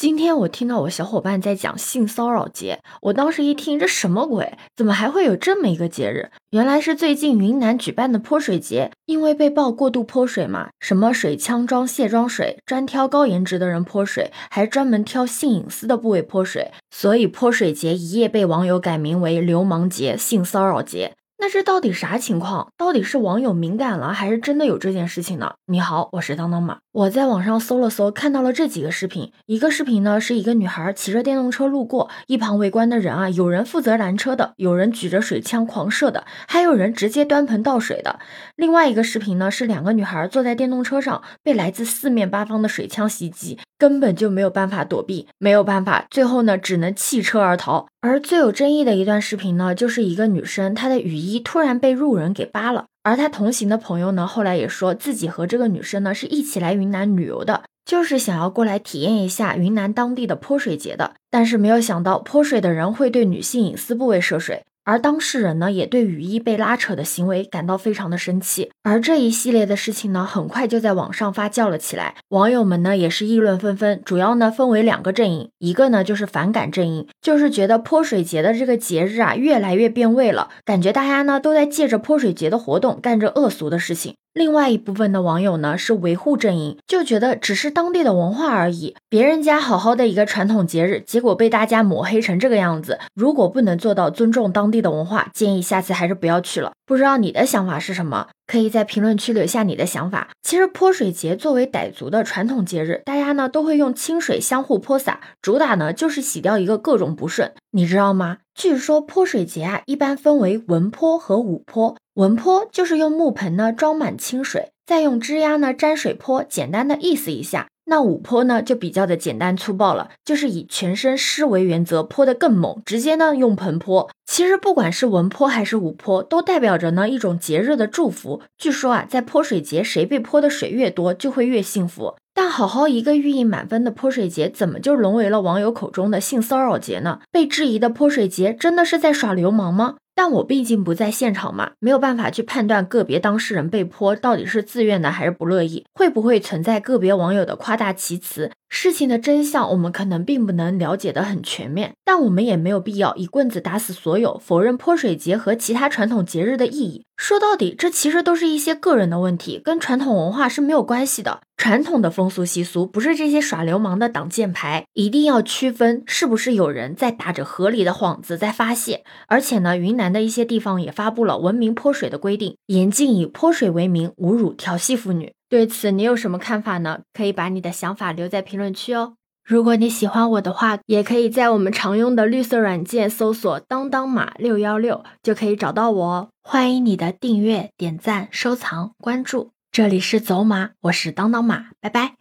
今天我听到我小伙伴在讲性骚扰节，我当时一听这什么鬼？怎么还会有这么一个节日？原来是最近云南举办的泼水节，因为被曝过度泼水嘛，什么水枪装卸妆水，专挑高颜值的人泼水，还专门挑性隐私的部位泼水，所以泼水节一夜被网友改名为流氓节、性骚扰节。那这到底啥情况？到底是网友敏感了，还是真的有这件事情呢？你好，我是当当马。我在网上搜了搜，看到了这几个视频。一个视频呢，是一个女孩骑着电动车路过，一旁围观的人啊，有人负责拦车的，有人举着水枪狂射的，还有人直接端盆倒水的。另外一个视频呢，是两个女孩坐在电动车上，被来自四面八方的水枪袭击，根本就没有办法躲避，没有办法，最后呢，只能弃车而逃。而最有争议的一段视频呢，就是一个女生，她的雨衣突然被路人给扒了，而他同行的朋友呢，后来也说自己和这个女生呢是一起来云南旅游的，就是想要过来体验一下云南当地的泼水节的，但是没有想到泼水的人会对女性隐私部位涉水。而当事人呢，也对雨衣被拉扯的行为感到非常的生气。而这一系列的事情呢，很快就在网上发酵了起来。网友们呢，也是议论纷纷。主要呢，分为两个阵营，一个呢就是反感阵营，就是觉得泼水节的这个节日啊，越来越变味了，感觉大家呢都在借着泼水节的活动干着恶俗的事情。另外一部分的网友呢是维护阵营，就觉得只是当地的文化而已，别人家好好的一个传统节日，结果被大家抹黑成这个样子。如果不能做到尊重当地的文化，建议下次还是不要去了。不知道你的想法是什么？可以在评论区留下你的想法。其实泼水节作为傣族的传统节日，大家呢都会用清水相互泼洒，主打呢就是洗掉一个各种不顺。你知道吗？据说泼水节啊，一般分为文泼和武泼。文泼就是用木盆呢装满清水，再用枝丫呢沾水泼，简单的意思一下。那武泼呢就比较的简单粗暴了，就是以全身湿为原则，泼得更猛，直接呢用盆泼。其实不管是文泼还是武泼，都代表着呢一种节日的祝福。据说啊，在泼水节，谁被泼的水越多，就会越幸福。但好好一个寓意满分的泼水节，怎么就沦为了网友口中的性骚扰节呢？被质疑的泼水节，真的是在耍流氓吗？但我毕竟不在现场嘛，没有办法去判断个别当事人被泼到底是自愿的还是不乐意，会不会存在个别网友的夸大其词？事情的真相我们可能并不能了解得很全面，但我们也没有必要一棍子打死所有，否认泼水节和其他传统节日的意义。说到底，这其实都是一些个人的问题，跟传统文化是没有关系的。传统的风俗习俗不是这些耍流氓的挡箭牌，一定要区分是不是有人在打着合理的幌子在发泄。而且呢，云南的一些地方也发布了文明泼水的规定，严禁以泼水为名侮辱调戏妇女。对此你有什么看法呢？可以把你的想法留在评论区哦。如果你喜欢我的话，也可以在我们常用的绿色软件搜索“当当马六幺六”就可以找到我哦。欢迎你的订阅、点赞、收藏、关注。这里是走马，我是当当马，拜拜。